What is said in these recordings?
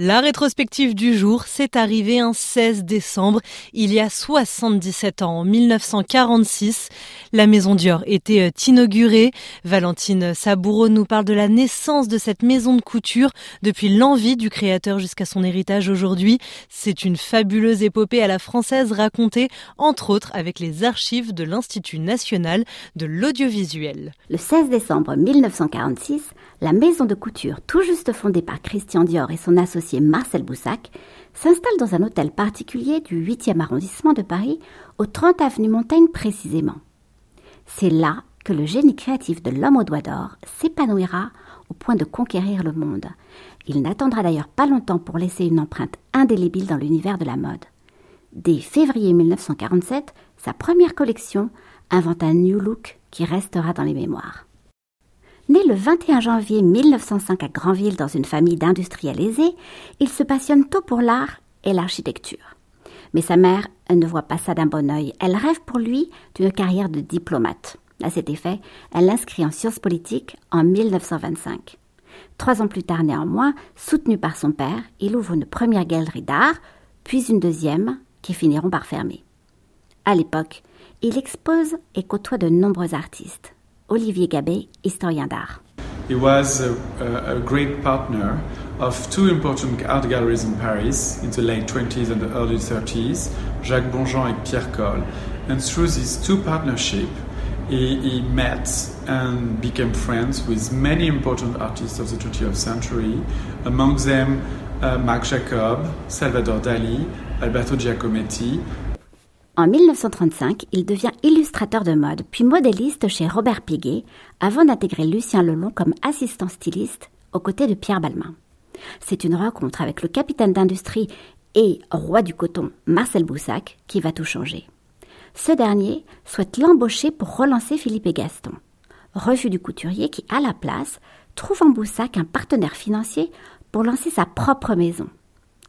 La rétrospective du jour, s'est arrivée un 16 décembre, il y a 77 ans, en 1946. La maison Dior était euh, inaugurée. Valentine Saboureau nous parle de la naissance de cette maison de couture, depuis l'envie du créateur jusqu'à son héritage aujourd'hui. C'est une fabuleuse épopée à la française racontée, entre autres, avec les archives de l'Institut national de l'audiovisuel. Le 16 décembre 1946, la maison de couture, tout juste fondée par Christian Dior et son associé Marcel Boussac, s'installe dans un hôtel particulier du 8e arrondissement de Paris, au 30 avenue Montaigne précisément. C'est là que le génie créatif de l'homme aux doigts d'or s'épanouira au point de conquérir le monde. Il n'attendra d'ailleurs pas longtemps pour laisser une empreinte indélébile dans l'univers de la mode. Dès février 1947, sa première collection invente un new look qui restera dans les mémoires. Né le 21 janvier 1905 à Granville dans une famille d'industriels aisés, il se passionne tôt pour l'art et l'architecture. Mais sa mère ne voit pas ça d'un bon œil. Elle rêve pour lui d'une carrière de diplomate. À cet effet, elle l'inscrit en sciences politiques en 1925. Trois ans plus tard néanmoins, soutenu par son père, il ouvre une première galerie d'art, puis une deuxième, qui finiront par fermer. À l'époque, il expose et côtoie de nombreux artistes. Olivier Gabet, historien d'art. He was a, a, great partner of two important art galleries in Paris in the late 20s and the early 30s, Jacques Bonjean and Pierre Coll. And through these two partnerships, he, he, met and became friends with many important artists of the 20th century, among them uh, Marc Jacob, Salvador Dali, Alberto Giacometti, en 1935, il devient illustrateur de mode, puis modéliste chez Robert Piguet, avant d'intégrer Lucien Lelon comme assistant styliste aux côtés de Pierre Balmain. C'est une rencontre avec le capitaine d'industrie et roi du coton, Marcel Boussac, qui va tout changer. Ce dernier souhaite l'embaucher pour relancer Philippe et Gaston. Refus du couturier qui, à la place, trouve en Boussac un partenaire financier pour lancer sa propre maison.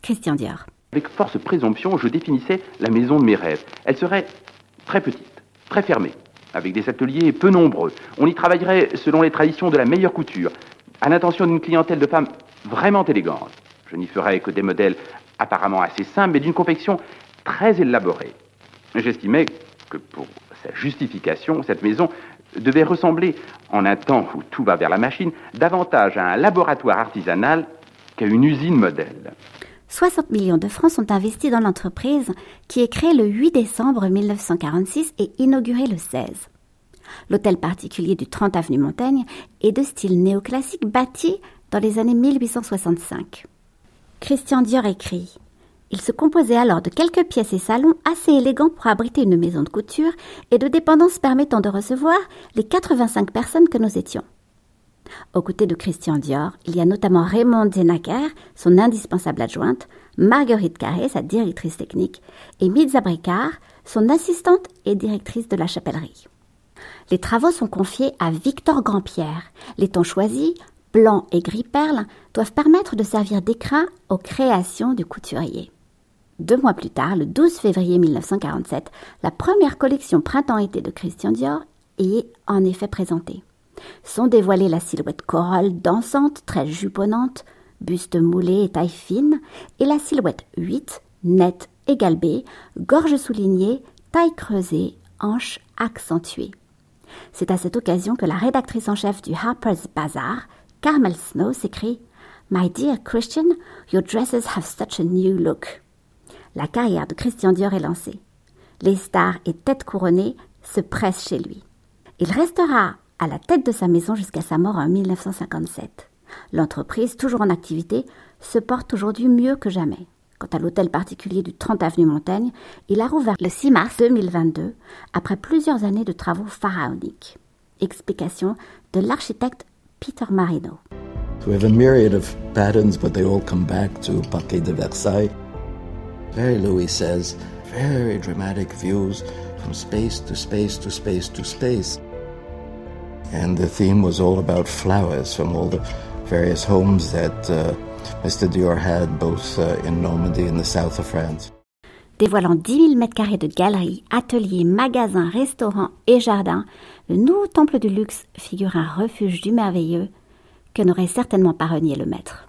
Christian Dior. Avec force présomption, je définissais la maison de mes rêves. Elle serait très petite, très fermée, avec des ateliers peu nombreux. On y travaillerait selon les traditions de la meilleure couture, à l'intention d'une clientèle de femmes vraiment élégantes. Je n'y ferais que des modèles apparemment assez simples, mais d'une confection très élaborée. J'estimais que pour sa justification, cette maison devait ressembler, en un temps où tout va vers la machine, davantage à un laboratoire artisanal qu'à une usine modèle. 60 millions de francs sont investis dans l'entreprise qui est créée le 8 décembre 1946 et inaugurée le 16. L'hôtel particulier du 30 avenue Montaigne est de style néoclassique bâti dans les années 1865. Christian Dior écrit Il se composait alors de quelques pièces et salons assez élégants pour abriter une maison de couture et de dépendances permettant de recevoir les 85 personnes que nous étions. Aux côtés de Christian Dior, il y a notamment Raymond Zenacker, son indispensable adjointe, Marguerite Carré, sa directrice technique, et Mitza Bricard, son assistante et directrice de la chapellerie. Les travaux sont confiés à Victor Grandpierre. Les tons choisis, blanc et gris perle, doivent permettre de servir d'écrin aux créations du couturier. Deux mois plus tard, le 12 février 1947, la première collection printemps-été de Christian Dior est en effet présentée sont dévoilées la silhouette chorale dansante, très juponnante, buste moulé et taille fine, et la silhouette 8, nette et galbée, gorge soulignée, taille creusée, hanche accentuée. C'est à cette occasion que la rédactrice en chef du Harper's Bazaar, Carmel Snow, s'écrie My dear Christian, your dresses have such a new look. La carrière de Christian Dior est lancée. Les stars et têtes couronnées se pressent chez lui. Il restera à la tête de sa maison jusqu'à sa mort en 1957. L'entreprise, toujours en activité, se porte aujourd'hui mieux que jamais. Quant à l'hôtel particulier du 30 avenue Montaigne, il a rouvert le 6 mars 2022 après plusieurs années de travaux pharaoniques. Explication de l'architecte Peter Marino. We have a myriad of patterns, but they all come back to Parquet de Versailles. Very Louis says, very dramatic views from space to space to space to space. And the theme was all about flowers from all the various homes that uh, Mr. Dior had both uh, in Normandy and the south of France. Dévoilant 10 000 m2 de galeries, ateliers, magasins, restaurants et jardins, le nouveau temple du luxe figure un refuge du merveilleux que n'aurait certainement pas renié le maître.